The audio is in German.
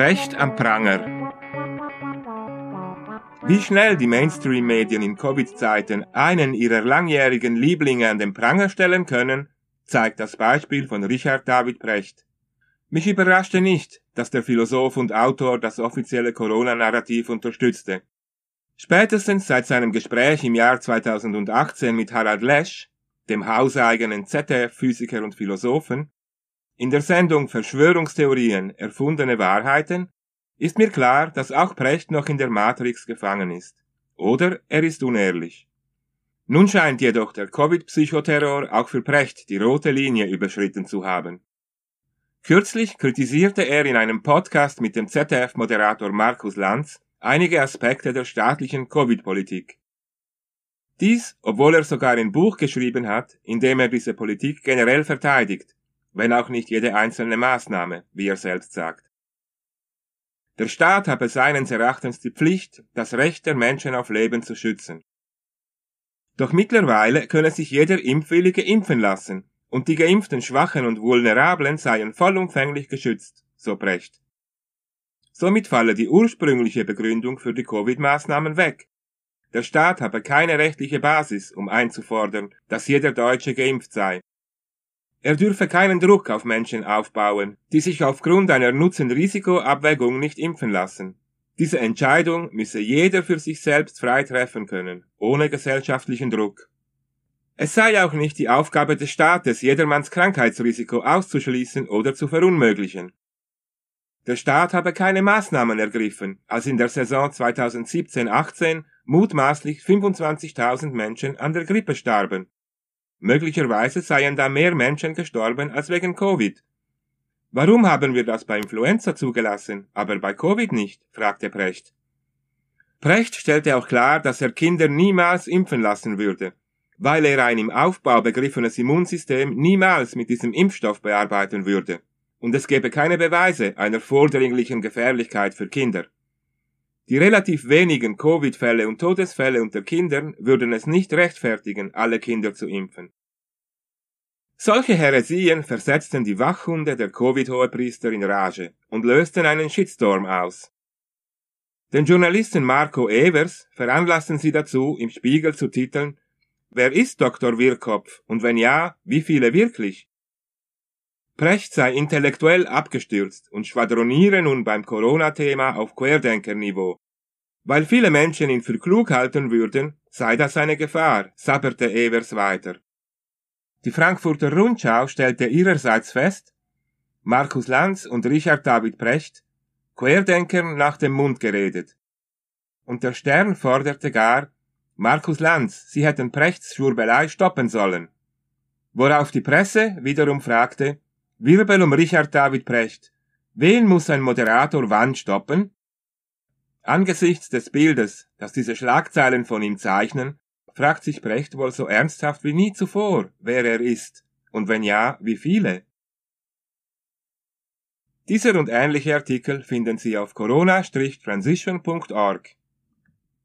Precht am Pranger. Wie schnell die Mainstream-Medien in Covid-Zeiten einen ihrer langjährigen Lieblinge an den Pranger stellen können, zeigt das Beispiel von Richard David Precht. Mich überraschte nicht, dass der Philosoph und Autor das offizielle Corona-Narrativ unterstützte. Spätestens seit seinem Gespräch im Jahr 2018 mit Harald Lesch, dem hauseigenen ZDF-Physiker und Philosophen, in der Sendung Verschwörungstheorien erfundene Wahrheiten ist mir klar, dass auch Precht noch in der Matrix gefangen ist. Oder er ist unehrlich. Nun scheint jedoch der Covid-Psychoterror auch für Precht die rote Linie überschritten zu haben. Kürzlich kritisierte er in einem Podcast mit dem ZDF-Moderator Markus Lanz einige Aspekte der staatlichen Covid-Politik. Dies, obwohl er sogar ein Buch geschrieben hat, in dem er diese Politik generell verteidigt wenn auch nicht jede einzelne Maßnahme, wie er selbst sagt. Der Staat habe seines Erachtens die Pflicht, das Recht der Menschen auf Leben zu schützen. Doch mittlerweile könne sich jeder Impfwillige impfen lassen, und die geimpften Schwachen und Vulnerablen seien vollumfänglich geschützt, so Brecht. Somit falle die ursprüngliche Begründung für die Covid-Maßnahmen weg. Der Staat habe keine rechtliche Basis, um einzufordern, dass jeder Deutsche geimpft sei, er dürfe keinen Druck auf Menschen aufbauen, die sich aufgrund einer Nutzen-Risiko-Abwägung nicht impfen lassen. Diese Entscheidung müsse jeder für sich selbst frei treffen können, ohne gesellschaftlichen Druck. Es sei auch nicht die Aufgabe des Staates, jedermanns Krankheitsrisiko auszuschließen oder zu verunmöglichen. Der Staat habe keine Maßnahmen ergriffen, als in der Saison 2017-18 mutmaßlich 25.000 Menschen an der Grippe starben Möglicherweise seien da mehr Menschen gestorben als wegen Covid. Warum haben wir das bei Influenza zugelassen, aber bei Covid nicht? fragte Precht. Precht stellte auch klar, dass er Kinder niemals impfen lassen würde, weil er ein im Aufbau begriffenes Immunsystem niemals mit diesem Impfstoff bearbeiten würde. Und es gebe keine Beweise einer vordringlichen Gefährlichkeit für Kinder. Die relativ wenigen Covid-Fälle und Todesfälle unter Kindern würden es nicht rechtfertigen, alle Kinder zu impfen. Solche Heresien versetzten die Wachhunde der Covid-Hohepriester in Rage und lösten einen Shitstorm aus. Den Journalisten Marco Evers veranlassen sie dazu, im Spiegel zu titeln, Wer ist Dr. Wirkopf und wenn ja, wie viele wirklich? Precht sei intellektuell abgestürzt und schwadroniere nun beim Corona-Thema auf Querdenkerniveau. Weil viele Menschen ihn für klug halten würden, sei das eine Gefahr, sabberte Evers weiter. Die Frankfurter Rundschau stellte ihrerseits fest, Markus Lanz und Richard David Precht, Querdenkern nach dem Mund geredet. Und der Stern forderte gar, Markus Lanz, Sie hätten Prechts Schwurbelei stoppen sollen. Worauf die Presse wiederum fragte, Wirbel um Richard David Precht. Wen muss ein Moderator wann stoppen? Angesichts des Bildes, das diese Schlagzeilen von ihm zeichnen, fragt sich Brecht wohl so ernsthaft wie nie zuvor, wer er ist, und wenn ja, wie viele? Dieser und ähnliche Artikel finden Sie auf corona-transition.org.